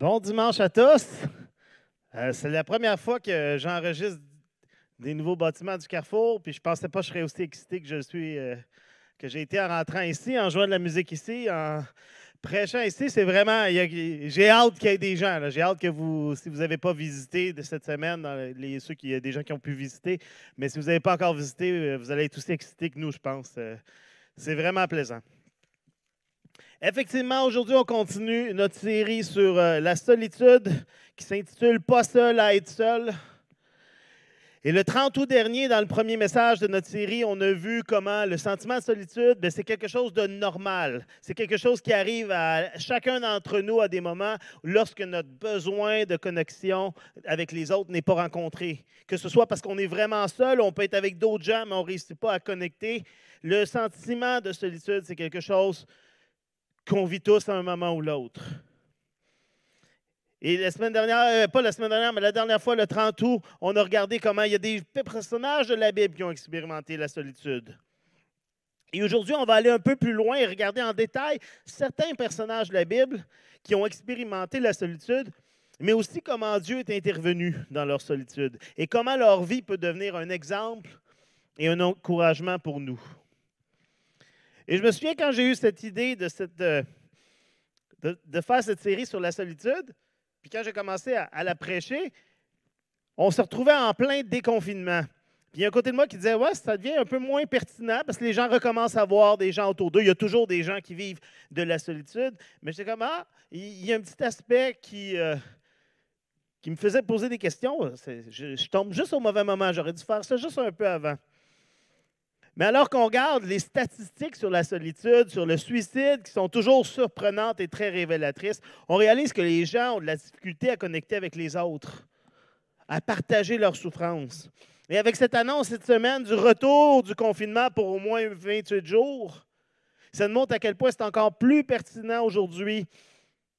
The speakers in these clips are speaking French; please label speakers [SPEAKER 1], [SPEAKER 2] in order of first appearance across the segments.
[SPEAKER 1] Bon dimanche à tous. Euh, c'est la première fois que j'enregistre des nouveaux bâtiments du Carrefour, puis je pensais pas que je serais aussi excité que je suis, euh, que j'ai été en rentrant ici, en jouant de la musique ici, en prêchant ici. C'est vraiment, j'ai hâte qu'il y ait des gens. J'ai hâte que vous, si vous n'avez pas visité de cette semaine, dans les, ceux qui, y a des gens qui ont pu visiter, mais si vous n'avez pas encore visité, euh, vous allez être aussi excités que nous, je pense. c'est vraiment plaisant. Effectivement, aujourd'hui, on continue notre série sur euh, la solitude qui s'intitule Pas seul à être seul. Et le 30 août dernier, dans le premier message de notre série, on a vu comment le sentiment de solitude, ben, c'est quelque chose de normal. C'est quelque chose qui arrive à chacun d'entre nous à des moments lorsque notre besoin de connexion avec les autres n'est pas rencontré. Que ce soit parce qu'on est vraiment seul, on peut être avec d'autres gens, mais on ne réussit pas à connecter. Le sentiment de solitude, c'est quelque chose qu'on vit tous à un moment ou l'autre. Et la semaine dernière, euh, pas la semaine dernière, mais la dernière fois, le 30 août, on a regardé comment il y a des personnages de la Bible qui ont expérimenté la solitude. Et aujourd'hui, on va aller un peu plus loin et regarder en détail certains personnages de la Bible qui ont expérimenté la solitude, mais aussi comment Dieu est intervenu dans leur solitude et comment leur vie peut devenir un exemple et un encouragement pour nous. Et je me souviens quand j'ai eu cette idée euh, de, faire cette série sur la solitude, puis quand j'ai commencé à, la prêcher, on se retrouvait en plein déconfinement. Puis il y a un côté de moi qui disait Ouais, ça devient un peu moins pertinent parce que les gens recommencent à voir des gens autour d'eux. Il y a toujours des gens qui vivent de la solitude. Mais j'étais comme Ah, il y a un petit aspect qui, euh, qui me faisait poser des questions. Je tombe juste au mauvais moment. J'aurais dû faire ça juste un peu avant. Mais alors qu'on regarde les statistiques sur la solitude, sur le suicide, qui sont toujours surprenantes et très révélatrices, on réalise que les gens ont de la difficulté à connecter avec les autres, à partager leurs souffrances. Et avec cette annonce cette semaine du retour du confinement pour au moins 28 jours, ça nous montre à quel point c'est encore plus pertinent aujourd'hui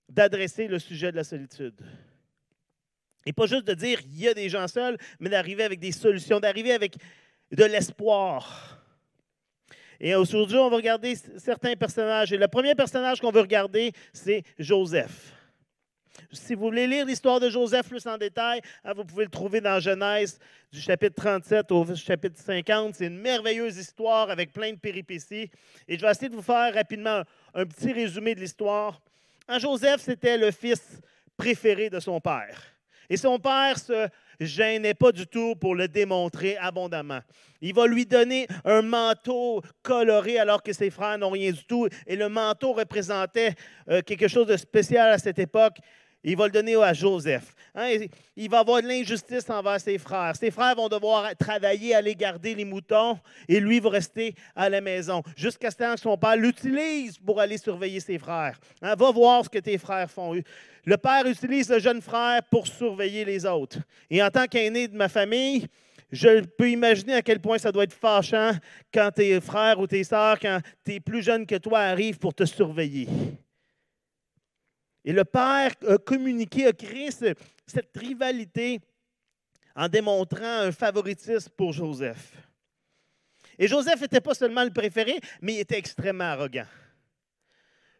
[SPEAKER 1] d'adresser le sujet de la solitude. Et pas juste de dire il y a des gens seuls, mais d'arriver avec des solutions, d'arriver avec de l'espoir. Et aujourd'hui, on va regarder certains personnages. Et le premier personnage qu'on veut regarder, c'est Joseph. Si vous voulez lire l'histoire de Joseph plus en détail, hein, vous pouvez le trouver dans Genèse du chapitre 37 au chapitre 50. C'est une merveilleuse histoire avec plein de péripéties. Et je vais essayer de vous faire rapidement un petit résumé de l'histoire. Joseph, c'était le fils préféré de son père. Et son père se gênait pas du tout pour le démontrer abondamment. Il va lui donner un manteau coloré alors que ses frères n'ont rien du tout. Et le manteau représentait euh, quelque chose de spécial à cette époque. Il va le donner à Joseph. Hein, il va avoir de l'injustice envers ses frères. Ses frères vont devoir travailler, aller garder les moutons, et lui va rester à la maison. Jusqu'à ce que son père l'utilise pour aller surveiller ses frères. Hein, va voir ce que tes frères font. Le père utilise le jeune frère pour surveiller les autres. Et en tant qu'aîné de ma famille, je peux imaginer à quel point ça doit être fâchant quand tes frères ou tes sœurs, quand tu es plus jeune que toi, arrivent pour te surveiller. Et le Père a communiqué, a créé cette rivalité en démontrant un favoritisme pour Joseph. Et Joseph n'était pas seulement le préféré, mais il était extrêmement arrogant.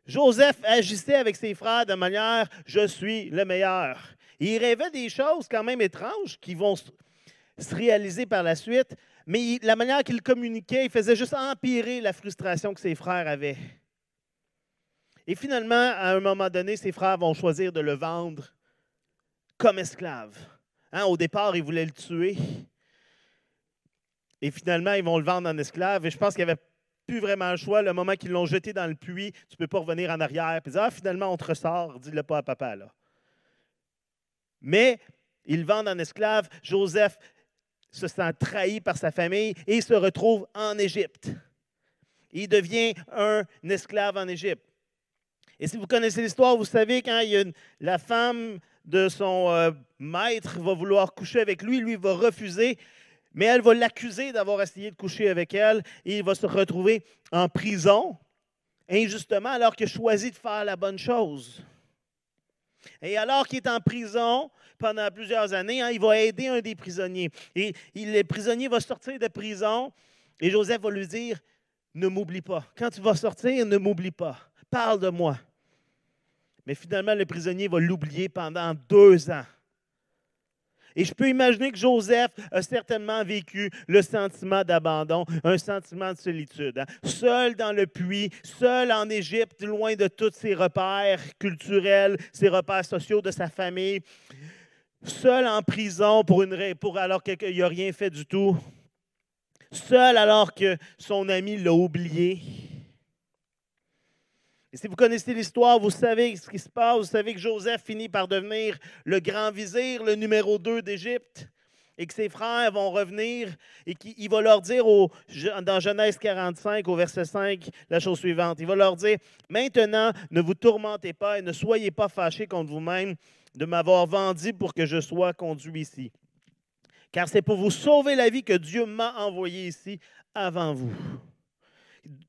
[SPEAKER 1] Joseph agissait avec ses frères de manière je suis le meilleur. il rêvait des choses quand même étranges qui vont se réaliser par la suite, mais la manière qu'il communiquait, il faisait juste empirer la frustration que ses frères avaient. Et finalement, à un moment donné, ses frères vont choisir de le vendre comme esclave. Hein, au départ, ils voulaient le tuer. Et finalement, ils vont le vendre en esclave. Et je pense qu'il n'y avait plus vraiment le choix. Le moment qu'ils l'ont jeté dans le puits, tu ne peux pas revenir en arrière. Puis ah, finalement, on te ressort. Dis-le pas à papa. Là. Mais ils le vendent en esclave. Joseph se sent trahi par sa famille et se retrouve en Égypte. Il devient un esclave en Égypte. Et si vous connaissez l'histoire, vous savez quand la femme de son euh, maître va vouloir coucher avec lui, lui va refuser, mais elle va l'accuser d'avoir essayé de coucher avec elle et il va se retrouver en prison, injustement, alors qu'il a choisi de faire la bonne chose. Et alors qu'il est en prison pendant plusieurs années, hein, il va aider un des prisonniers. Et le prisonnier va sortir de prison et Joseph va lui dire, ne m'oublie pas. Quand tu vas sortir, ne m'oublie pas. Parle de moi. Mais finalement, le prisonnier va l'oublier pendant deux ans. Et je peux imaginer que Joseph a certainement vécu le sentiment d'abandon, un sentiment de solitude. Hein. Seul dans le puits, seul en Égypte, loin de tous ses repères culturels, ses repères sociaux de sa famille, seul en prison pour alors qu'il n'a rien fait du tout, seul alors que son ami l'a oublié. Et si vous connaissez l'histoire, vous savez ce qui se passe. Vous savez que Joseph finit par devenir le grand vizir, le numéro 2 d'Égypte, et que ses frères vont revenir et qu'il va leur dire dans Genèse 45, au verset 5, la chose suivante. Il va leur dire Maintenant, ne vous tourmentez pas et ne soyez pas fâchés contre vous-même de m'avoir vendu pour que je sois conduit ici. Car c'est pour vous sauver la vie que Dieu m'a envoyé ici avant vous.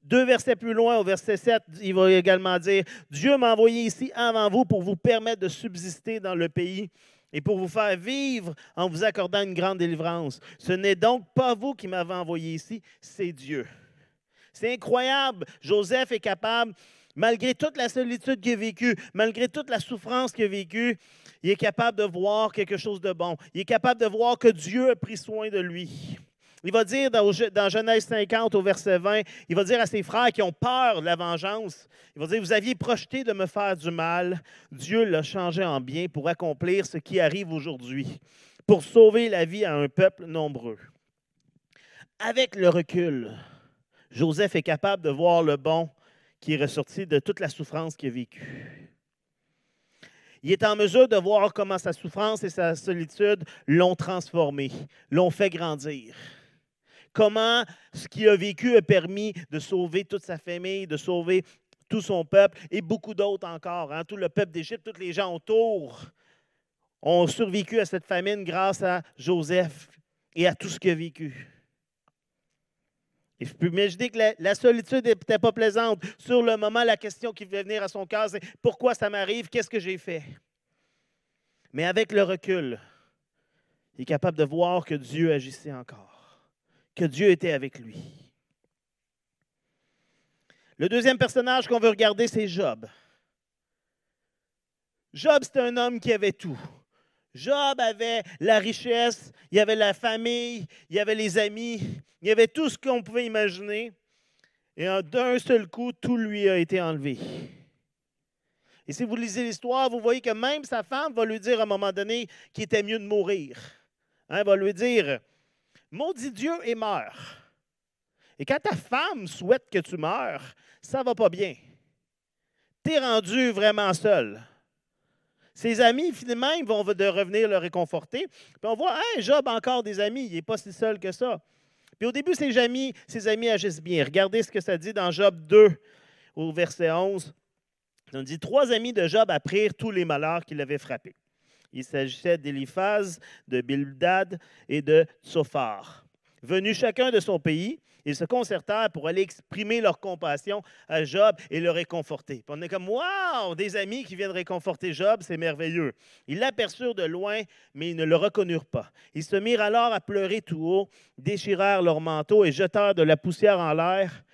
[SPEAKER 1] Deux versets plus loin, au verset 7, il va également dire, Dieu m'a envoyé ici avant vous pour vous permettre de subsister dans le pays et pour vous faire vivre en vous accordant une grande délivrance. Ce n'est donc pas vous qui m'avez envoyé ici, c'est Dieu. C'est incroyable. Joseph est capable, malgré toute la solitude qu'il a vécue, malgré toute la souffrance qu'il a vécue, il est capable de voir quelque chose de bon. Il est capable de voir que Dieu a pris soin de lui. Il va dire dans, Genèse 50 au verset 20, il va dire à ses frères qui ont peur de la vengeance, il va dire, vous aviez projeté de me faire du mal, Dieu l'a changé en bien pour accomplir ce qui arrive aujourd'hui, pour sauver la vie à un peuple nombreux. Avec le recul, Joseph est capable de voir le bon qui est ressorti de toute la souffrance qu'il a vécue. Il est en mesure de voir comment sa souffrance et sa solitude l'ont transformé, l'ont fait grandir comment ce qu'il a vécu a permis de sauver toute sa famille, de sauver tout son peuple et beaucoup d'autres encore. Hein. Tout le peuple d'Égypte, tous les gens autour ont survécu à cette famine grâce à Joseph et à tout ce qu'il a vécu. Et je peux imaginer que la, solitude n'était pas plaisante. Sur le moment, la question qui devait venir à son cœur, c'est pourquoi ça m'arrive, qu'est-ce que j'ai fait? Mais avec le recul, il est capable de voir que Dieu agissait encore que Dieu était avec lui. Le deuxième personnage qu'on veut regarder, c'est Job. Job, c'est un homme qui avait tout. Job avait la richesse, il y avait la famille, il y avait les amis, il y avait tout ce qu'on pouvait imaginer. Et d'un seul coup, tout lui a été enlevé. Et si vous lisez l'histoire, vous voyez que même sa femme va lui dire à un moment donné qu'il était mieux de mourir. Elle hein, va lui dire, maudit Dieu et meurs. Et quand ta femme souhaite que tu meurs, ça ne va pas bien. Tu es rendu vraiment seul. Ses amis, finalement, vont de revenir le réconforter. Puis on voit, hey, Job a encore des amis, il n'est pas si seul que ça. Puis au début, ses amis, ses amis agissent bien. Regardez ce que ça dit dans Job 2, au verset 11. On dit Trois amis de Job apprirent tous les malheurs qu'il avait frappés. Il s'agissait d'Éliphaz, de Bildad et de Tsophar. Venus chacun de son pays, ils se concertèrent pour aller exprimer leur compassion à Job et le réconforter. On est comme, waouh, des amis qui viennent réconforter Job, c'est merveilleux. Ils l'aperçurent de loin, mais ils ne le reconnurent pas. Ils se mirent alors à pleurer tout haut, déchirèrent leurs manteaux et jetèrent de la poussière en l'air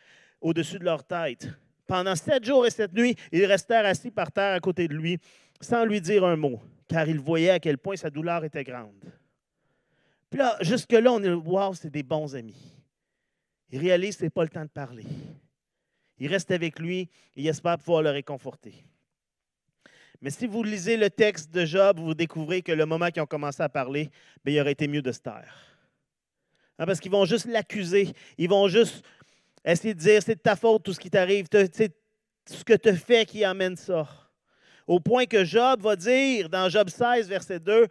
[SPEAKER 1] au-dessus de leur tête. Pendant sept jours et sept nuits, ils restèrent assis par terre à côté de lui, sans lui dire un mot car il voyait à quel point sa douleur était grande. Puis là, jusque-là, on est, wow, c'est des bons amis. Il réalise que ce n'est pas le temps de parler. Il reste avec lui et il espère pouvoir le réconforter. Mais si vous lisez le texte de Job, vous découvrez que le moment qu'ils ont commencé à parler, bien, il aurait été mieux de se taire. Hein, parce qu'ils vont juste l'accuser. Ils vont juste essayer de dire c'est de ta faute tout ce qui t'arrive. C'est ce que tu fais qui amène ça au point que Job va dire dans Job 16, verset 2,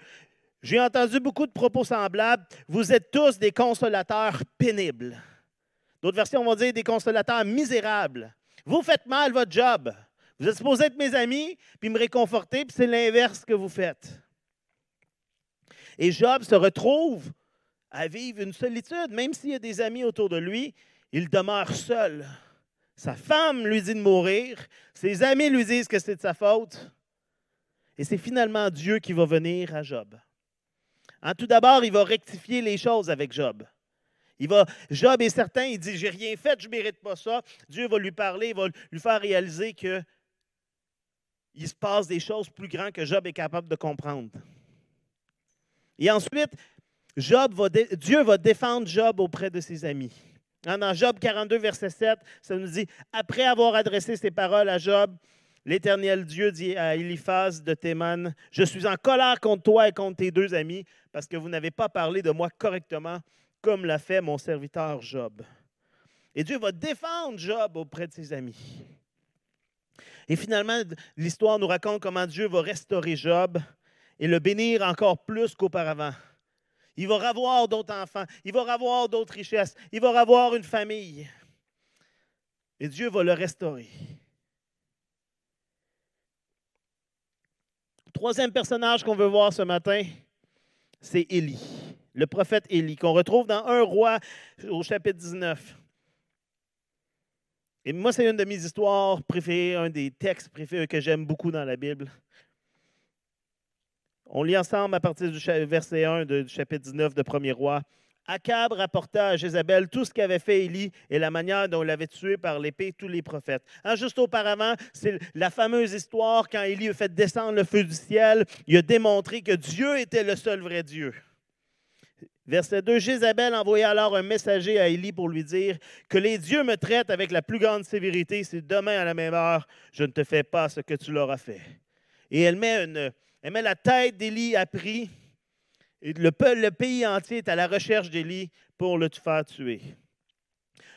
[SPEAKER 1] j'ai entendu beaucoup de propos semblables, vous êtes tous des consolateurs pénibles. D'autres versions vont dire des consolateurs misérables. Vous faites mal votre job. Vous êtes supposés être mes amis, puis me réconforter, puis c'est l'inverse que vous faites. Et Job se retrouve à vivre une solitude, même s'il y a des amis autour de lui, il demeure seul. Sa femme lui dit de mourir. Ses amis lui disent que c'est de sa faute. Et c'est finalement Dieu qui va venir à Job. En tout d'abord, il va rectifier les choses avec Job. Job est certain, il dit J'ai rien fait, je ne mérite pas ça. Dieu va lui parler, il va lui faire réaliser que il se passe des choses plus grandes que Job est capable de comprendre. Et ensuite, Job va Dieu va défendre Job auprès de ses amis. Dans Job 42, verset 7, ça nous dit, après avoir adressé ces paroles à Job, l'Éternel Dieu dit à Eliphaz de Théman, je suis en colère contre toi et contre tes deux amis, parce que vous n'avez pas parlé de moi correctement, comme l'a fait mon serviteur Job. Et Dieu va défendre Job auprès de ses amis. Et finalement, l'histoire nous raconte comment Dieu va restaurer Job et le bénir encore plus qu'auparavant. Il va avoir d'autres enfants, il va avoir d'autres richesses, il va avoir une famille. Et Dieu va le restaurer. Troisième personnage qu'on veut voir ce matin, c'est Élie, le prophète Élie, qu'on retrouve dans un roi au chapitre 19. Et moi, c'est une de mes histoires préférées, un des textes préférés que j'aime beaucoup dans la Bible. On lit ensemble à partir du verset 1 du chapitre 19 de Premier Roi. Akab rapporta à Jézabel tout ce qu'avait fait Élie et la manière dont il avait tué par l'épée tous les prophètes. Hein, juste auparavant, c'est la fameuse histoire quand Élie a fait descendre le feu du ciel. Il a démontré que Dieu était le seul vrai Dieu. Verset 2, Jézabel envoya alors un messager à Élie pour lui dire Que les dieux me traitent avec la plus grande sévérité si demain à la même heure, je ne te fais pas ce que tu leur as fait. Et elle met, une, elle met la tête d'Élie à prix. Et le, le pays entier est à la recherche d'Élie pour le faire tuer.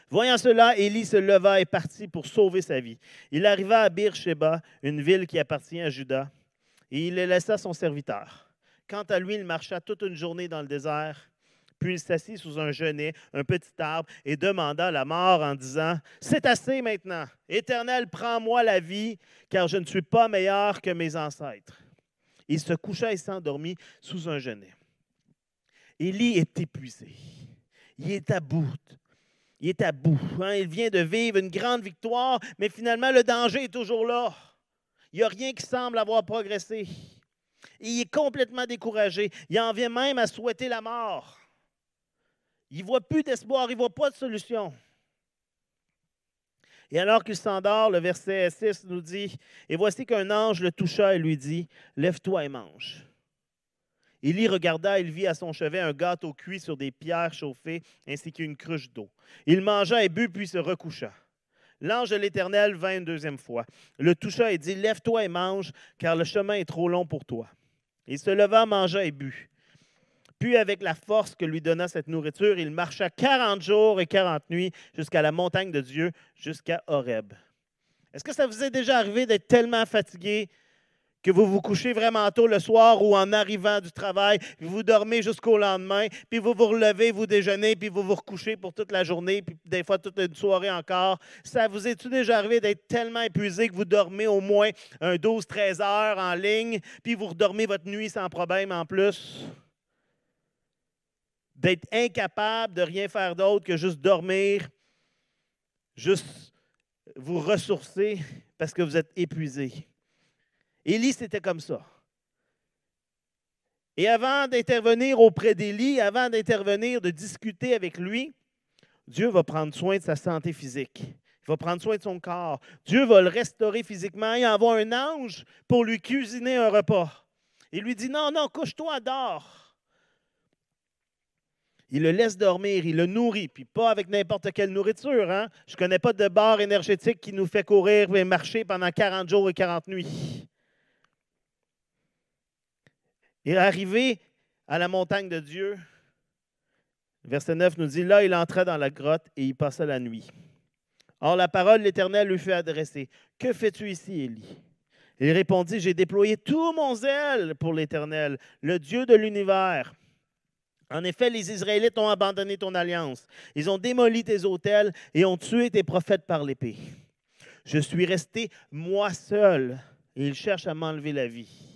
[SPEAKER 1] Voyant cela, Élie se leva et partit pour sauver sa vie. Il arriva à Beersheba, une ville qui appartient à Juda, et il laissa son serviteur. Quant à lui, il marcha toute une journée dans le désert puis il s'assit sous un genêt, un petit arbre, et demanda la mort en disant C'est assez maintenant. Éternel, prends-moi la vie, car je ne suis pas meilleur que mes ancêtres. Il se coucha et s'endormit sous un genêt. Élie est épuisé. Il est à bout. Il est à bout. Hein. Il vient de vivre une grande victoire, mais finalement, le danger est toujours là. Il n'y a rien qui semble avoir progressé. Il est complètement découragé. Il en vient même à souhaiter la mort. Il ne voit plus d'espoir, il ne voit pas de solution. Et alors qu'il s'endort, le verset 6 nous dit Et voici qu'un ange le toucha et lui dit Lève-toi et mange. Élie regarda, il vit à son chevet un gâteau cuit sur des pierres chauffées ainsi qu'une cruche d'eau. Il mangea et but, puis se recoucha. L'ange de l'Éternel vint une deuxième fois, le toucha et dit Lève-toi et mange, car le chemin est trop long pour toi. Il se leva, mangea et but. Puis, avec la force que lui donna cette nourriture, il marcha 40 jours et 40 nuits jusqu'à la montagne de Dieu, jusqu'à Horeb. Est-ce que ça vous est déjà arrivé d'être tellement fatigué que vous vous couchez vraiment tôt le soir ou en arrivant du travail, puis vous dormez jusqu'au lendemain, puis vous vous relevez, vous déjeunez, puis vous vous recouchez pour toute la journée, puis des fois toute une soirée encore? Ça vous est-tu déjà arrivé d'être tellement épuisé que vous dormez au moins un 12-13 heures en ligne, puis vous redormez votre nuit sans problème en plus? D'être incapable de rien faire d'autre que juste dormir, juste vous ressourcer parce que vous êtes épuisé. Élie, c'était comme ça. Et avant d'intervenir auprès d'Élie, avant d'intervenir, de discuter avec lui, Dieu va prendre soin de sa santé physique. Il va prendre soin de son corps. Dieu va le restaurer physiquement. Il envoie un ange pour lui cuisiner un repas. Il lui dit Non, non, couche-toi, dors il le laisse dormir, il le nourrit, puis pas avec n'importe quelle nourriture. Hein? Je ne connais pas de bar énergétique qui nous fait courir et marcher pendant 40 jours et 40 nuits. Et arrivé à la montagne de Dieu, verset 9 nous dit, là, il entra dans la grotte et il passa la nuit. Or, la parole de l'Éternel lui fut adressée. Que fais-tu ici, Élie? Il répondit, j'ai déployé tout mon zèle pour l'Éternel, le Dieu de l'univers. En effet, les Israélites ont abandonné ton alliance. Ils ont démoli tes autels et ont tué tes prophètes par l'épée. Je suis resté moi seul et ils cherchent à m'enlever la vie.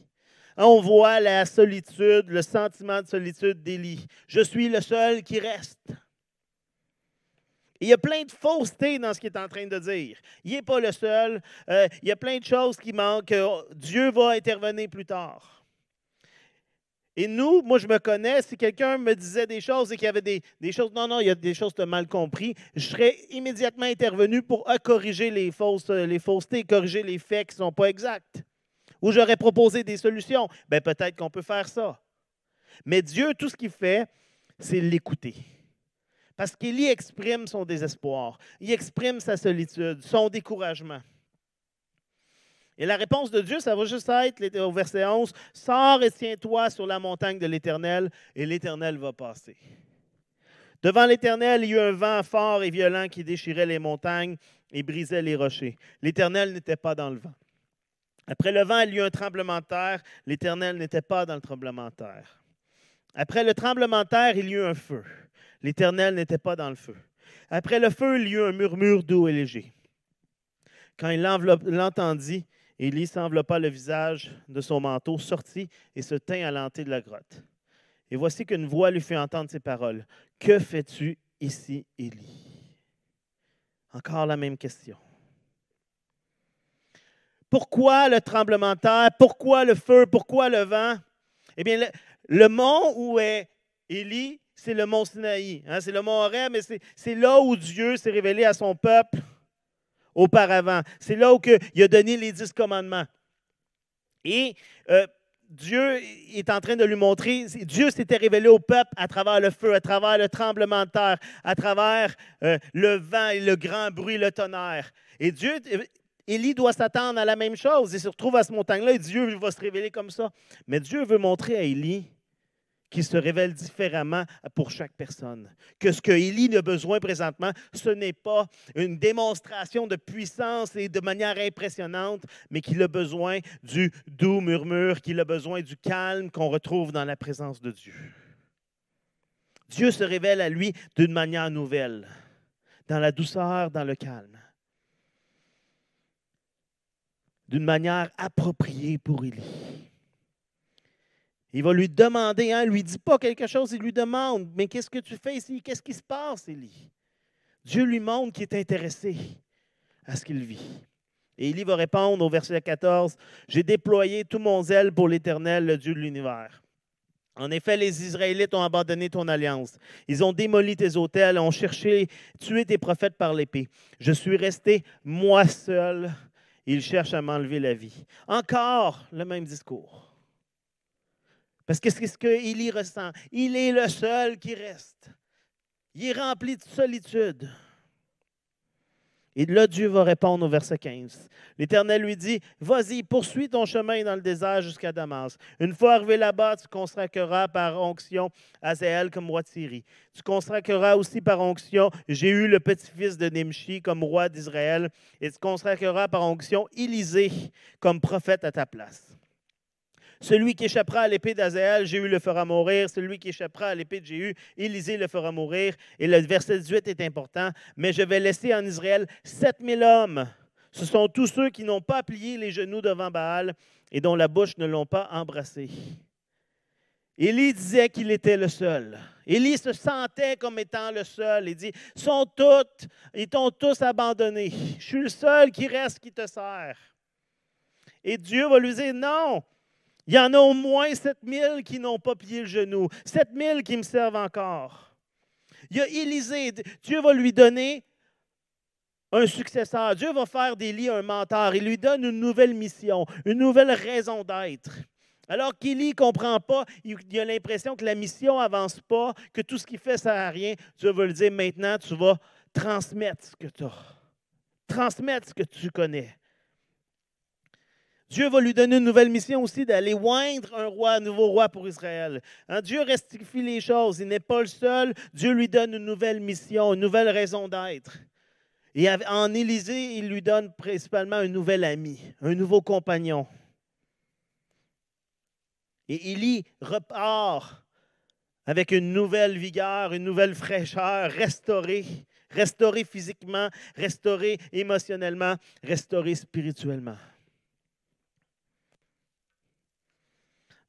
[SPEAKER 1] On voit la solitude, le sentiment de solitude d'Élie. Je suis le seul qui reste. il y a plein de fausseté dans ce qu'il est en train de dire. Il n'est pas le seul. Euh, il y a plein de choses qui manquent. Dieu va intervenir plus tard. Et nous, moi, je me connais, si quelqu'un me disait des choses et qu'il y avait des, choses, non, non, il y a des choses que tu as mal compris, je serais immédiatement intervenu pour corriger les, fausses, les faussetés, corriger les faits qui ne sont pas exacts. Ou j'aurais proposé des solutions. Ben, peut-être qu'on peut faire ça. Mais Dieu, tout ce qu'il fait, c'est l'écouter. Parce qu'Élie exprime son désespoir, il exprime sa solitude, son découragement. Et la réponse de Dieu, ça va juste être au verset 11, Sors et tiens-toi sur la montagne de l'Éternel, et l'Éternel va passer. Devant l'Éternel, il y eut un vent fort et violent qui déchirait les montagnes et brisait les rochers. L'Éternel n'était pas dans le vent. Après le vent, il y eut un tremblement de terre. L'Éternel n'était pas dans le tremblement de terre. Après le tremblement de terre, il y eut un feu. L'Éternel n'était pas dans le feu. Après le feu, il y eut un murmure doux et léger. Quand il l'entendit, Élie s'enveloppa le visage de son manteau, sortit et se tint à l'entrée de la grotte. Et voici qu'une voix lui fit entendre ces paroles. Que fais-tu ici, Élie? Encore la même question. Pourquoi le tremblement de terre? Pourquoi le feu? Pourquoi le vent? Eh bien, le, mont où est Élie, c'est le mont Sinaï. Hein, c'est le mont Horeb, mais c'est là où Dieu s'est révélé à son peuple auparavant. C'est là où il a donné les dix commandements. Et euh, Dieu est en train de lui montrer, Dieu s'était révélé au peuple à travers le feu, à travers le tremblement de terre, à travers euh, le vent et le grand bruit, le tonnerre. Et Dieu, Élie doit s'attendre à la même chose. Il se retrouve à ce montagne-là et Dieu va se révéler comme ça. Mais Dieu veut montrer à Élie qui se révèle différemment pour chaque personne. Que ce que Élie a besoin présentement, ce n'est pas une démonstration de puissance et de manière impressionnante, mais qu'il a besoin du doux murmure, qu'il a besoin du calme qu'on retrouve dans la présence de Dieu. Dieu se révèle à lui d'une manière nouvelle, dans la douceur, dans le calme, d'une manière appropriée pour Élie. Il va lui demander, hein, il ne lui dit pas quelque chose, il lui demande, mais qu'est-ce que tu fais ici? Qu'est-ce qui se passe, Élie? Dieu lui montre qu'il est intéressé à ce qu'il vit. Et Élie va répondre au verset 14, J'ai déployé tout mon zèle pour l'Éternel, le Dieu de l'univers. En effet, les Israélites ont abandonné ton alliance. Ils ont démoli tes autels, ont cherché, tué tes prophètes par l'épée. Je suis resté, moi seul. Ils cherchent à m'enlever la vie. Encore le même discours. Parce que c'est ce qu'il ressent. Il est le seul qui reste. Il est rempli de solitude. Et là, Dieu va répondre au verset 15. L'Éternel lui dit, Vas-y, poursuis ton chemin dans le désert jusqu'à Damas. Une fois arrivé là-bas, tu consacreras par onction Azéel comme roi de Syrie. Tu consacreras aussi par onction eu le petit-fils de Nimshi comme roi d'Israël. Et tu consacreras par onction Élisée comme prophète à ta place. Celui qui échappera à l'épée d'Azéal, Jéhu le fera mourir. Celui qui échappera à l'épée de Jéhu, Élisée le fera mourir. Et le verset 18 est important. Mais je vais laisser en Israël 7000 hommes. Ce sont tous ceux qui n'ont pas plié les genoux devant Baal et dont la bouche ne l'ont pas embrassé. Élie disait qu'il était le seul. Élie se sentait comme étant le seul. Il dit, sont toutes, ils t'ont tous abandonné. Je suis le seul qui reste qui te sert. Et Dieu va lui dire, non, il y en a au moins 7000 qui n'ont pas plié le genou, 7000 qui me servent encore. Il y a Élisée, Dieu va lui donner un successeur. Dieu va faire d'Élie un mentor. Il lui donne une nouvelle mission, une nouvelle raison d'être. Alors qu'Élie ne comprend pas, il a l'impression que la mission n'avance pas, que tout ce qu'il fait ne sert à rien. Dieu va lui dire maintenant, tu vas transmettre ce que tu as. Transmettre ce que tu connais. Dieu va lui donner une nouvelle mission aussi d'aller oindre un roi, un nouveau roi pour Israël. Hein, Dieu restifie les choses. Il n'est pas le seul. Dieu lui donne une nouvelle mission, une nouvelle raison d'être. Et en Élysée, il lui donne principalement un nouvel ami, un nouveau compagnon. Et Élie repart avec une nouvelle vigueur, une nouvelle fraîcheur, restauré, restauré physiquement, restauré émotionnellement, restauré spirituellement.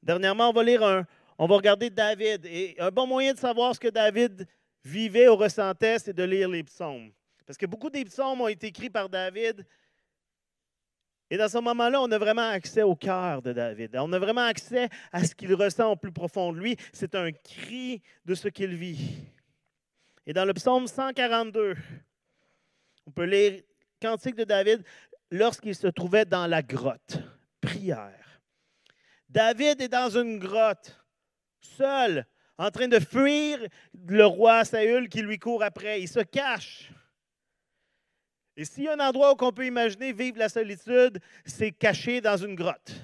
[SPEAKER 1] Dernièrement, on va lire un, on va regarder David. Et un bon moyen de savoir ce que David vivait ou ressentait, c'est de lire les psaumes. Parce que beaucoup des psaumes ont été écrits par David. Et dans ce moment-là, on a vraiment accès au cœur de David. On a vraiment accès à ce qu'il ressent au plus profond de lui. C'est un cri de ce qu'il vit. Et dans le psaume 142, on peut lire Cantique de David lorsqu'il se trouvait dans la grotte. Prière. David est dans une grotte, seul, en train de fuir le roi Saül qui lui court après. Il se cache. Et s'il y a un endroit où on peut imaginer vivre la solitude, c'est caché dans une grotte.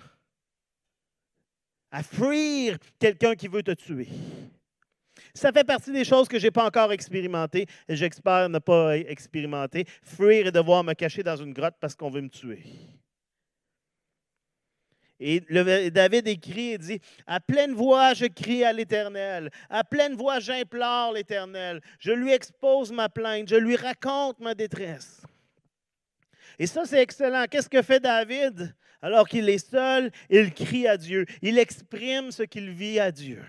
[SPEAKER 1] À fuir quelqu'un qui veut te tuer. Ça fait partie des choses que je n'ai pas encore expérimentées et j'espère ne pas expérimenter. Fuir et devoir me cacher dans une grotte parce qu'on veut me tuer. Et David écrit et dit, à pleine voix, je crie à l'Éternel. À pleine voix, j'implore l'Éternel. Je lui expose ma plainte. Je lui raconte ma détresse. Et ça, c'est excellent. Qu'est-ce que fait David? Alors qu'il est seul, il crie à Dieu. Il exprime ce qu'il vit à Dieu.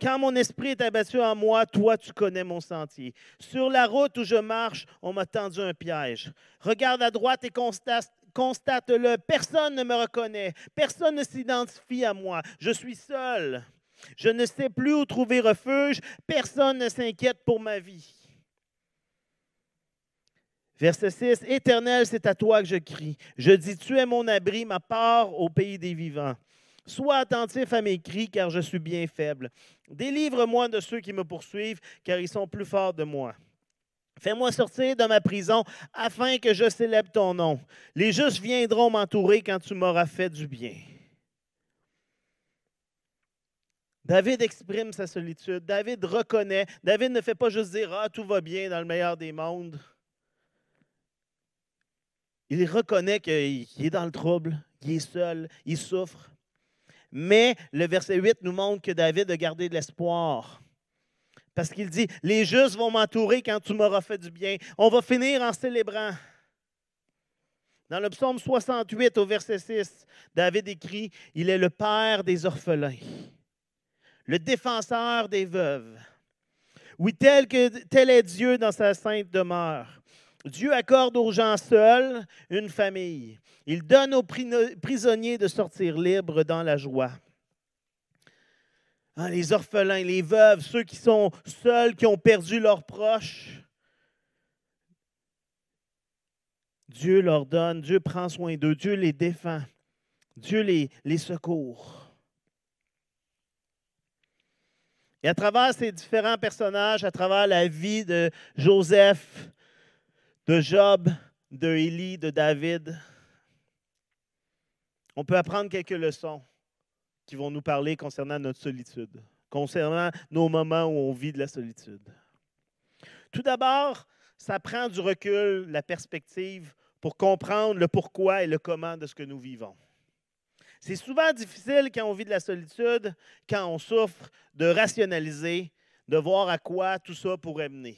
[SPEAKER 1] Quand mon esprit est abattu en moi, toi, tu connais mon sentier. Sur la route où je marche, on m'a tendu un piège. Regarde à droite et constate, constate-le. Personne ne me reconnaît. Personne ne s'identifie à moi. Je suis seul. Je ne sais plus où trouver refuge. Personne ne s'inquiète pour ma vie. Verset 6, Éternel, c'est à toi que je crie. Je dis, tu es mon abri, ma part au pays des vivants. Sois attentif à mes cris, car je suis bien faible. Délivre-moi de ceux qui me poursuivent, car ils sont plus forts de moi. Fais-moi sortir de ma prison afin que je célèbre ton nom. Les justes viendront m'entourer quand tu m'auras fait du bien. David exprime sa solitude. David reconnaît. David ne fait pas juste dire Ah, tout va bien dans le meilleur des mondes. Il reconnaît qu'il est dans le trouble, qu'il est seul, il souffre. Mais le verset 8 nous montre que David a gardé de l'espoir. Parce qu'il dit, les justes vont m'entourer quand tu m'auras fait du bien. On va finir en célébrant. Dans le psaume 68 au verset 6, David écrit, Il est le Père des orphelins, le défenseur des veuves. Oui, tel, que, tel est Dieu dans sa sainte demeure. Dieu accorde aux gens seuls une famille. Il donne aux prisonniers de sortir libres dans la joie. Hein, les orphelins, les veuves, ceux qui sont seuls, qui ont perdu leurs proches. Dieu leur donne, Dieu prend soin d'eux, Dieu les défend, Dieu les, les secourt. Et à travers ces différents personnages, à travers la vie de Joseph, de Job, de Élie, de David, on peut apprendre quelques leçons qui vont nous parler concernant notre solitude, concernant nos moments où on vit de la solitude. Tout d'abord, ça prend du recul, la perspective, pour comprendre le pourquoi et le comment de ce que nous vivons. C'est souvent difficile quand on vit de la solitude, quand on souffre, de rationaliser, de voir à quoi tout ça pourrait mener.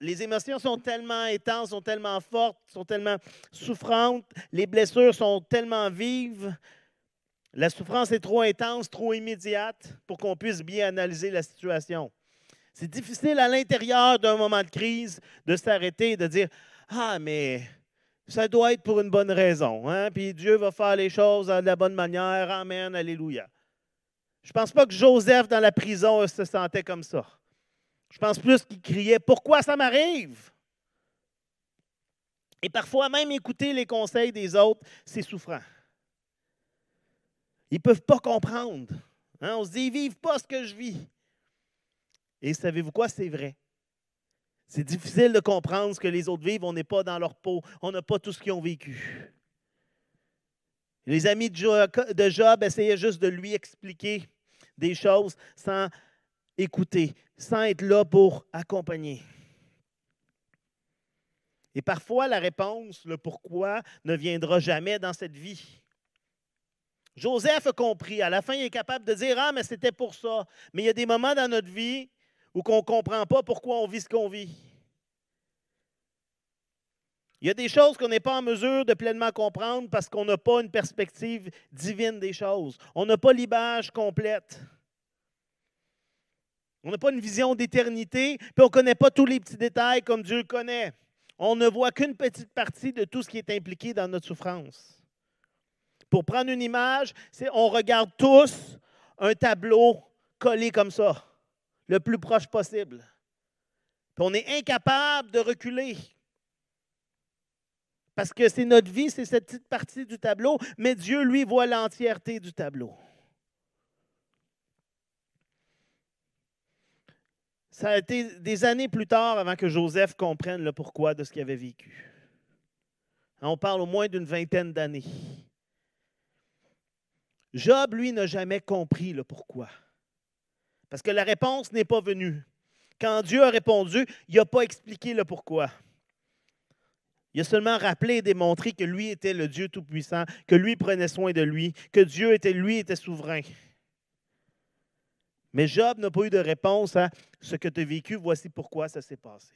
[SPEAKER 1] Les émotions sont tellement intenses, sont tellement fortes, sont tellement souffrantes, les blessures sont tellement vives la souffrance est trop intense, trop immédiate pour qu'on puisse bien analyser la situation. C'est difficile à l'intérieur d'un moment de crise de s'arrêter et de dire Ah, mais ça doit être pour une bonne raison. Hein? Puis Dieu va faire les choses de la bonne manière. Amen, Alléluia. Je ne pense pas que Joseph dans la prison se sentait comme ça. Je pense plus qu'il criait Pourquoi ça m'arrive Et parfois même écouter les conseils des autres, c'est souffrant. Ils ne peuvent pas comprendre. Hein? On se dit, ils ne vivent pas ce que je vis. Et savez-vous quoi? C'est vrai. C'est difficile de comprendre ce que les autres vivent. On n'est pas dans leur peau. On n'a pas tout ce qu'ils ont vécu. Les amis de Job essayaient juste de lui expliquer des choses sans écouter, sans être là pour accompagner. Et parfois, la réponse, le pourquoi, ne viendra jamais dans cette vie. Joseph a compris. À la fin, il est capable de dire Ah, mais c'était pour ça. Mais il y a des moments dans notre vie où on ne comprend pas pourquoi on vit ce qu'on vit. Il y a des choses qu'on n'est pas en mesure de pleinement comprendre parce qu'on n'a pas une perspective divine des choses. On n'a pas l'image complète. On n'a pas une vision d'éternité, puis on ne connaît pas tous les petits détails comme Dieu le connaît. On ne voit qu'une petite partie de tout ce qui est impliqué dans notre souffrance. Pour prendre une image, c'est on regarde tous un tableau collé comme ça, le plus proche possible. On est incapable de reculer Parce que c'est notre vie, c'est cette petite partie du tableau, mais Dieu, lui, voit l'entièreté du tableau. Ça a été des années plus tard avant que Joseph comprenne le pourquoi de ce qu'il avait vécu. On parle au moins d'une vingtaine d'années. Job, lui, n'a jamais compris le pourquoi. Parce que la réponse n'est pas venue. Quand Dieu a répondu, il n'a pas expliqué le pourquoi. Il a seulement rappelé et démontré que lui était le Dieu Tout-Puissant, que lui prenait soin de lui, que Dieu était lui était souverain. Mais Job n'a pas eu de réponse à ce que tu as vécu, voici pourquoi ça s'est passé.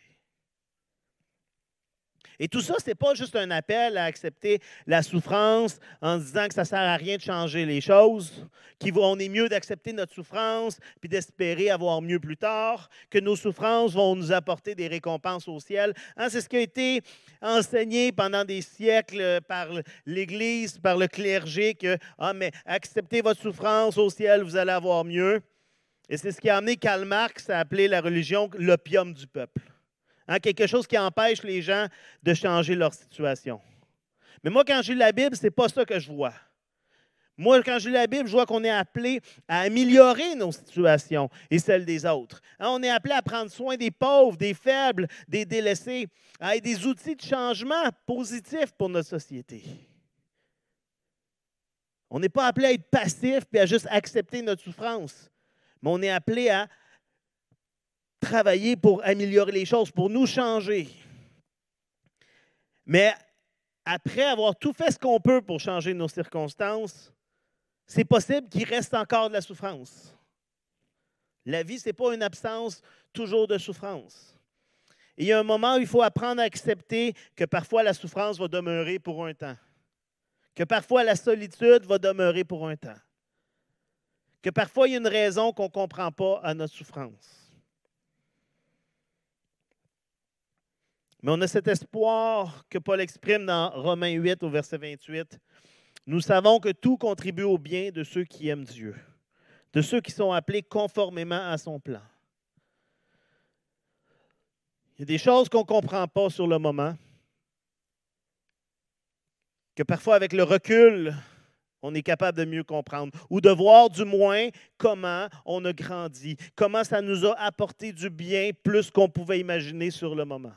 [SPEAKER 1] Et tout ça, ce n'est pas juste un appel à accepter la souffrance en disant que ça ne sert à rien de changer les choses, qu'on est mieux d'accepter notre souffrance puis d'espérer avoir mieux plus tard, que nos souffrances vont nous apporter des récompenses au ciel. Hein, c'est ce qui a été enseigné pendant des siècles par l'Église, par le clergé, que ah, mais acceptez votre souffrance au ciel, vous allez avoir mieux. Et c'est ce qui a amené Karl Marx à appeler la religion l'opium du peuple. Hein, quelque chose qui empêche les gens de changer leur situation. Mais moi, quand je lis la Bible, ce n'est pas ça que je vois. Moi, quand je lis la Bible, je vois qu'on est appelé à améliorer nos situations et celles des autres. Hein, on est appelé à prendre soin des pauvres, des faibles, des délaissés, à être des outils de changement positifs pour notre société. On n'est pas appelé à être passif et à juste accepter notre souffrance mais on est appelé à travailler pour améliorer les choses, pour nous changer. Mais après avoir tout fait ce qu'on peut pour changer nos circonstances, c'est possible qu'il reste encore de la souffrance. La vie, ce n'est pas une absence toujours de souffrance. il y a un moment où il faut apprendre à accepter que parfois la souffrance va demeurer pour un temps, que parfois la solitude va demeurer pour un temps que parfois il y a une raison qu'on ne comprend pas à notre souffrance. Mais on a cet espoir que Paul exprime dans Romains 8 au verset 28. Nous savons que tout contribue au bien de ceux qui aiment Dieu, de ceux qui sont appelés conformément à son plan. Il y a des choses qu'on ne comprend pas sur le moment, que parfois avec le recul, on est capable de mieux comprendre ou de voir du moins comment on a grandi, comment ça nous a apporté du bien plus qu'on pouvait imaginer sur le moment.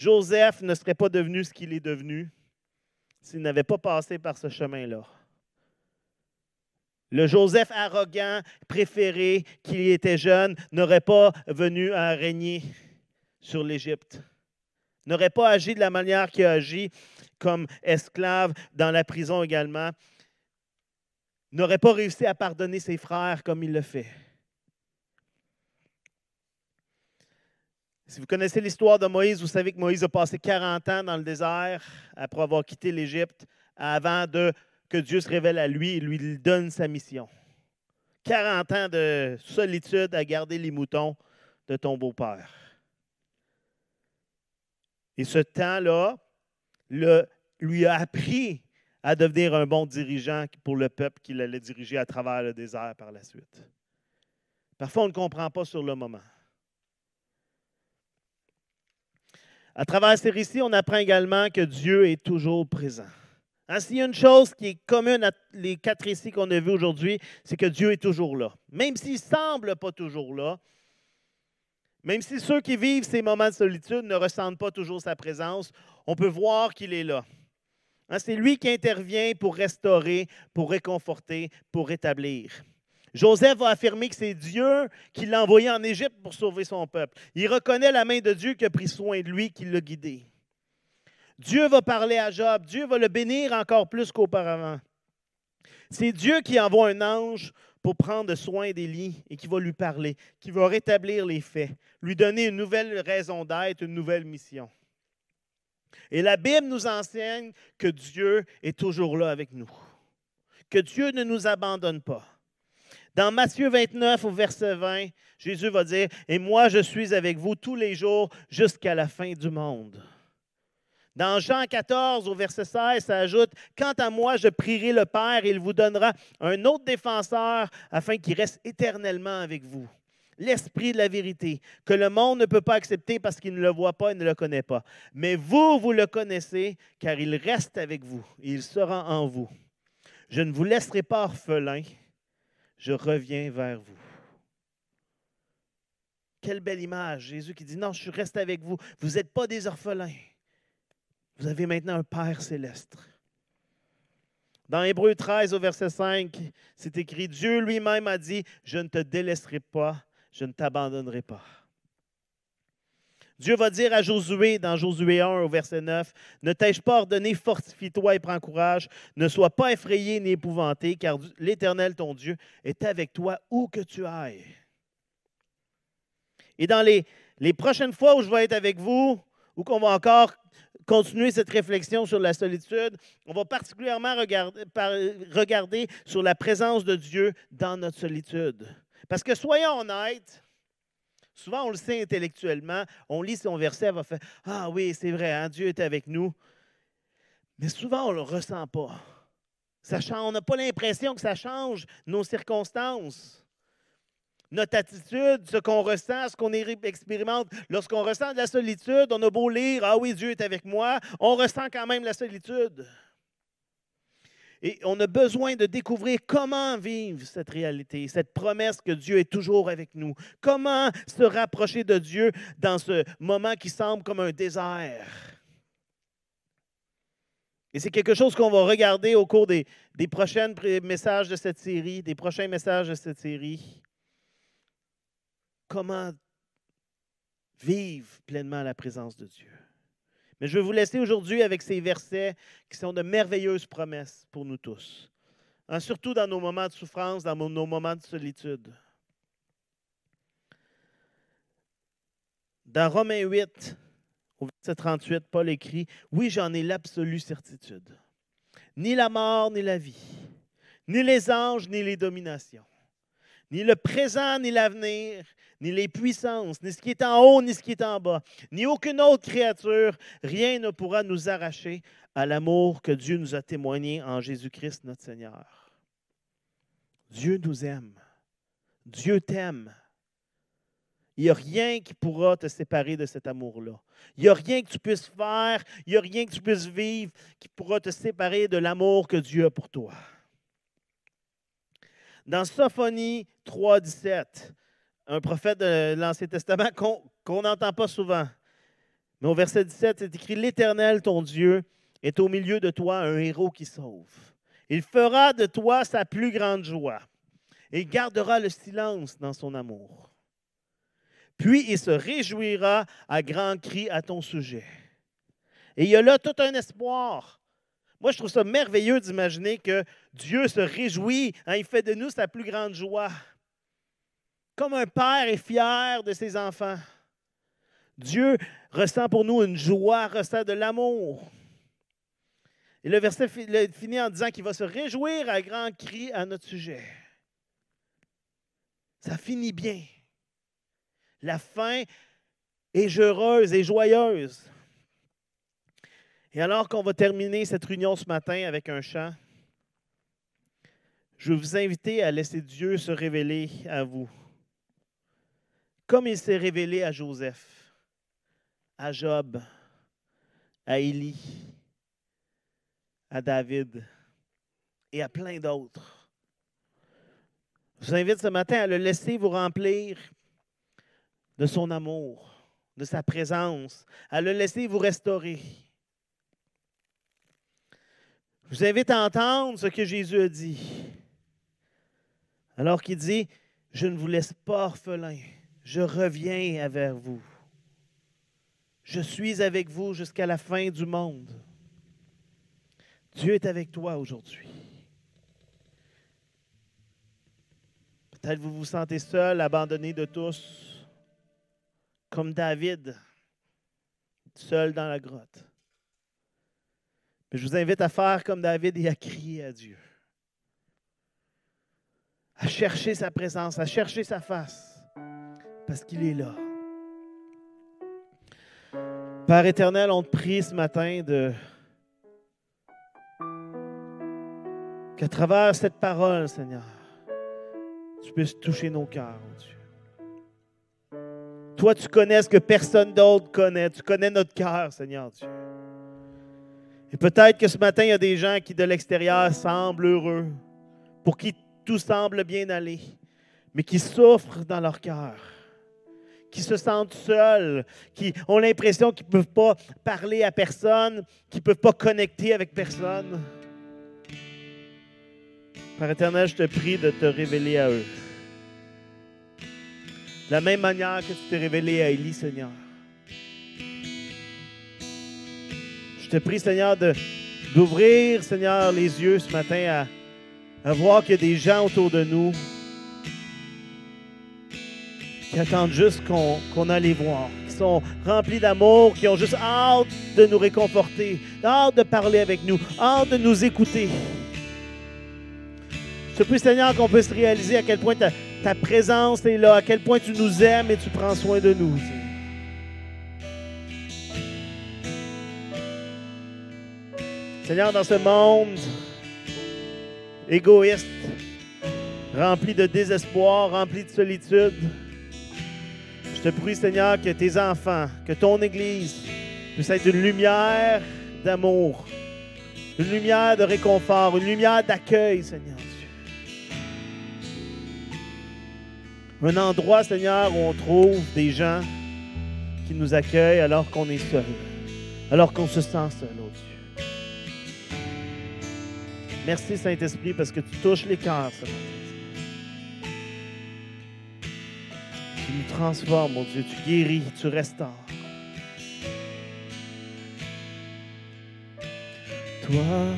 [SPEAKER 1] Joseph ne serait pas devenu ce qu'il est devenu s'il n'avait pas passé par ce chemin-là. Le Joseph arrogant, préféré, qui était jeune, n'aurait pas venu à régner sur l'Égypte, n'aurait pas agi de la manière qu'il a agi comme esclave dans la prison également, n'aurait pas réussi à pardonner ses frères comme il le fait. Si vous connaissez l'histoire de Moïse, vous savez que Moïse a passé 40 ans dans le désert après avoir quitté l'Égypte avant que Dieu se révèle à lui et lui donne sa mission. 40 ans de solitude à garder les moutons de ton beau-père. Et ce temps-là, lui a appris à devenir un bon dirigeant pour le peuple qu'il allait diriger à travers le désert par la suite. Parfois, on ne comprend pas sur le moment. À travers ces récits, on apprend également que Dieu est toujours présent. Hein, s'il y a une chose qui est commune à les quatre récits qu'on a vus aujourd'hui, c'est que Dieu est toujours là. Même s'il ne semble pas toujours là, même si ceux qui vivent ces moments de solitude ne ressentent pas toujours sa présence, on peut voir qu'il est là. Hein, c'est lui qui intervient pour restaurer, pour réconforter, pour rétablir. Joseph va affirmer que c'est Dieu qui l'a envoyé en Égypte pour sauver son peuple. Il reconnaît la main de Dieu qui a pris soin de lui, qui l'a guidé. Dieu va parler à Job, Dieu va le bénir encore plus qu'auparavant. C'est Dieu qui envoie un ange pour prendre soin d'Élie et qui va lui parler, qui va rétablir les faits, lui donner une nouvelle raison d'être, une nouvelle mission. Et la Bible nous enseigne que Dieu est toujours là avec nous, que Dieu ne nous abandonne pas. Dans Matthieu 29 au verset 20, Jésus va dire, Et moi je suis avec vous tous les jours jusqu'à la fin du monde. Dans Jean 14, au verset 16, ça ajoute Quant à moi, je prierai le Père, et il vous donnera un autre défenseur afin qu'il reste éternellement avec vous. l'Esprit de la vérité, que le monde ne peut pas accepter parce qu'il ne le voit pas et ne le connaît pas. Mais vous, vous le connaissez, car il reste avec vous et il sera en vous. Je ne vous laisserai pas orphelin, je reviens vers vous. Quelle belle image, Jésus qui dit, non, je reste avec vous. Vous n'êtes pas des orphelins. Vous avez maintenant un Père céleste. Dans Hébreu 13 au verset 5, c'est écrit, Dieu lui-même a dit, je ne te délaisserai pas, je ne t'abandonnerai pas. Dieu va dire à Josué, dans Josué 1 au verset 9, Ne t'ai-je pas ordonné, fortifie-toi et prends courage, ne sois pas effrayé ni épouvanté, car l'Éternel, ton Dieu, est avec toi où que tu ailles. Et dans les, les prochaines fois où je vais être avec vous, ou qu'on va encore continuer cette réflexion sur la solitude, on va particulièrement regarder, regarder sur la présence de Dieu dans notre solitude. Parce que soyons honnêtes, souvent on le sait intellectuellement, on lit son verset, on va faire Ah oui, c'est vrai, hein, Dieu est avec nous. Mais souvent on ne le ressent pas. On n'a pas l'impression que ça change nos circonstances notre attitude, ce qu'on ressent, ce qu'on expérimente. Lorsqu'on ressent de la solitude, on a beau lire Ah oui, Dieu est avec moi, on ressent quand même la solitude. Et on a besoin de découvrir comment vivre cette réalité, cette promesse que Dieu est toujours avec nous. Comment se rapprocher de Dieu dans ce moment qui semble comme un désert. Et c'est quelque chose qu'on va regarder au cours des, des prochains messages de cette série, des prochains messages de cette série comment vivre pleinement la présence de Dieu. Mais je vais vous laisser aujourd'hui avec ces versets qui sont de merveilleuses promesses pour nous tous, hein, surtout dans nos moments de souffrance, dans nos moments de solitude. Dans Romains 8, au verset 38, Paul écrit, Oui, j'en ai l'absolue certitude. Ni la mort, ni la vie, ni les anges, ni les dominations, ni le présent, ni l'avenir, ni les puissances, ni ce qui est en haut, ni ce qui est en bas, ni aucune autre créature, rien ne pourra nous arracher à l'amour que Dieu nous a témoigné en Jésus-Christ notre Seigneur. Dieu nous aime. Dieu t'aime. Il n'y a rien qui pourra te séparer de cet amour-là. Il n'y a rien que tu puisses faire, il n'y a rien que tu puisses vivre qui pourra te séparer de l'amour que Dieu a pour toi. Dans Sophonie 3, 17, un prophète de l'Ancien Testament qu'on n'entend pas souvent. Mais au verset 17, c'est écrit L'Éternel, ton Dieu, est au milieu de toi un héros qui sauve. Il fera de toi sa plus grande joie et gardera le silence dans son amour. Puis il se réjouira à grands cris à ton sujet. Et il y a là tout un espoir. Moi, je trouve ça merveilleux d'imaginer que Dieu se réjouit, hein, il fait de nous sa plus grande joie comme un père est fier de ses enfants. Dieu ressent pour nous une joie, ressent de l'amour. Et le verset finit en disant qu'il va se réjouir à grands cris à notre sujet. Ça finit bien. La fin est heureuse et joyeuse. Et alors qu'on va terminer cette réunion ce matin avec un chant, je vais vous inviter à laisser Dieu se révéler à vous comme il s'est révélé à Joseph, à Job, à Élie, à David et à plein d'autres. Je vous invite ce matin à le laisser vous remplir de son amour, de sa présence, à le laisser vous restaurer. Je vous invite à entendre ce que Jésus a dit. Alors qu'il dit, je ne vous laisse pas orphelin je reviens vers vous. Je suis avec vous jusqu'à la fin du monde. Dieu est avec toi aujourd'hui. Peut-être vous vous sentez seul, abandonné de tous, comme David, seul dans la grotte. Mais je vous invite à faire comme David et à crier à Dieu, à chercher sa présence, à chercher sa face parce qu'il est là. Père éternel, on te prie ce matin de qu'à travers cette parole, Seigneur, tu puisses toucher nos cœurs, Dieu. Toi, tu connais ce que personne d'autre connaît. Tu connais notre cœur, Seigneur Dieu. Et peut-être que ce matin, il y a des gens qui, de l'extérieur, semblent heureux, pour qui tout semble bien aller, mais qui souffrent dans leur cœur, qui se sentent seuls, qui ont l'impression qu'ils ne peuvent pas parler à personne, qu'ils ne peuvent pas connecter avec personne. Père éternel, je te prie de te révéler à eux. De la même manière que tu t'es révélé à Élie, Seigneur. Te prie, Seigneur, d'ouvrir, Seigneur, les yeux ce matin à, voir qu'il y a des gens autour de nous qui attendent juste qu'on aille les voir, qui sont remplis d'amour, qui ont juste hâte de nous réconforter, hâte de parler avec nous, hâte de nous écouter. Je te prie, Seigneur, qu'on puisse réaliser à quel point ta, ta présence est là, à quel point tu nous aimes et tu prends soin de nous. Seigneur, dans ce monde égoïste, rempli de désespoir, rempli de solitude, je te prie, Seigneur, que tes enfants, que ton Église puisse être une lumière d'amour, une lumière de réconfort, une lumière d'accueil, Seigneur. Un endroit, Seigneur, où on trouve des gens qui nous accueillent alors qu'on est seul, alors qu'on se sent seul, oh Dieu. Merci, Saint-Esprit, parce que tu touches les cœurs ce matin. Tu nous transformes, mon Dieu. Tu guéris, tu restaures. Toi,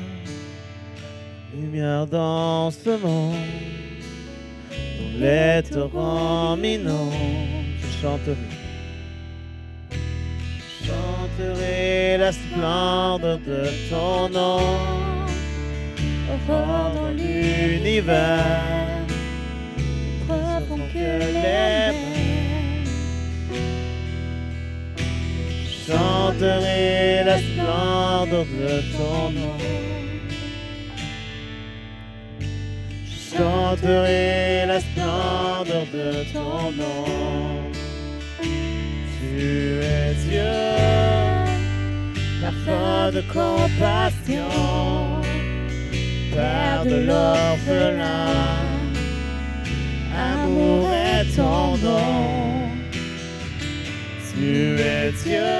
[SPEAKER 1] lumière dans ce monde les torrents je chanterai. Chanterai la splendeur de ton nom, fort dans l'univers, preuve que les Je chanterai la splendeur de ton nom. chanterai la splendeur de ton nom. Tu es Dieu, fin de compassion, Père de l'orphelin. Amour est ton nom. Tu es Dieu,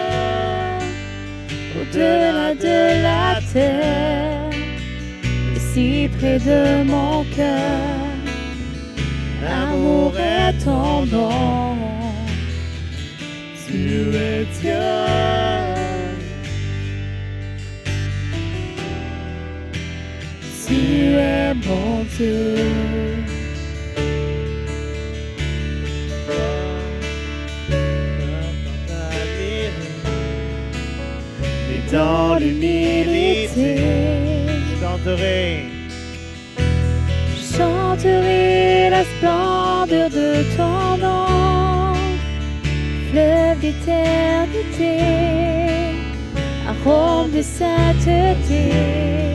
[SPEAKER 1] au-delà de la terre si près de mon cœur. Amour est ton nom, tu es Dieu. Dans l'humilité chanterai. Je chanterai la splendeur de ton nom, fleuve d'éternité, arôme de sainteté.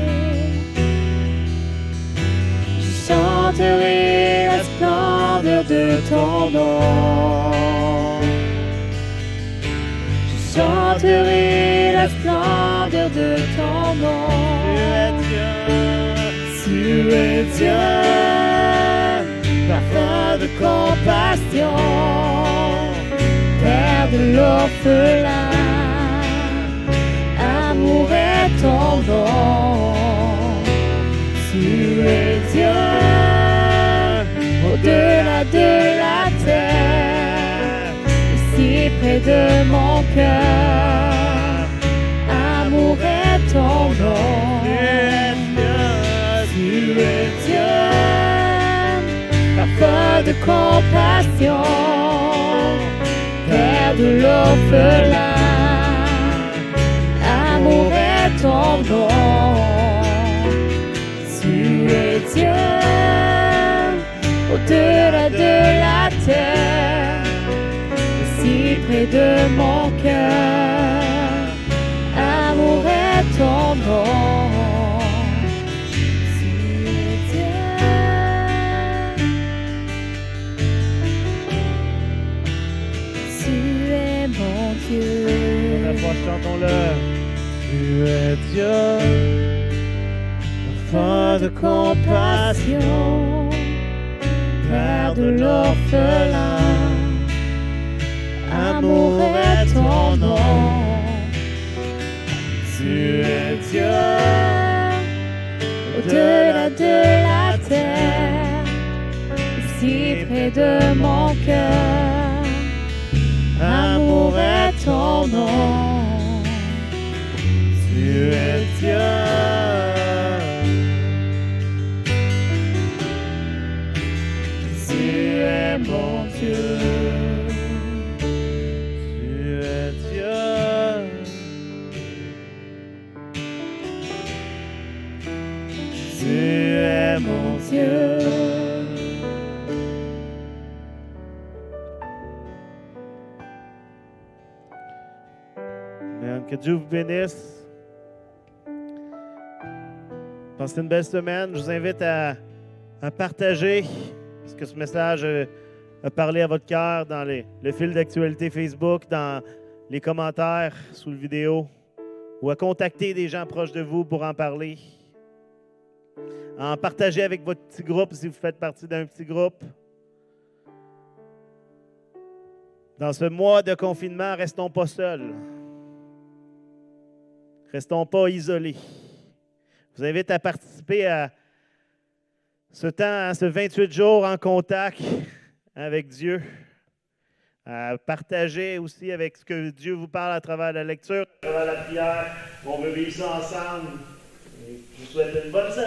[SPEAKER 1] Je chanterai la splendeur de ton nom. Je chanterai la splendeur de ton nom. Tu es Dieu, parfum de compassion, Père de l'orphelin, amour est ton nom. Tu es Dieu, au-delà de la terre, si près de mon cœur, amour est ton nom tu es Dieu, parfum de compassion, Père de l'orphelin, amour est ton nom. Tu es Dieu, de la terre, si près de mon cœur, amour est ton nom. Chantons-le. Tu es Dieu, enfant de compassion, Père de l'orphelin. Amour est ton nom. Tu es Dieu,
[SPEAKER 2] au-delà de la terre, si près de mon cœur.
[SPEAKER 1] Amour est ton nom. Dieu vous bénisse. Passez une belle semaine. Je vous invite à, partager ce que ce message euh, a parlé à votre cœur dans le fil d'actualité Facebook, dans les commentaires sous la vidéo, ou à contacter des gens proches de vous pour en parler. À en partager avec votre petit groupe si vous faites partie d'un petit groupe. Dans ce mois de confinement, restons pas seuls. Restons pas isolés. Je vous invite à participer à ce temps, à ce 28 jours en contact avec Dieu. À partager aussi avec ce que Dieu vous parle à travers la lecture, à travers la prière. On veut vivre ça ensemble. Je vous souhaite une bonne semaine.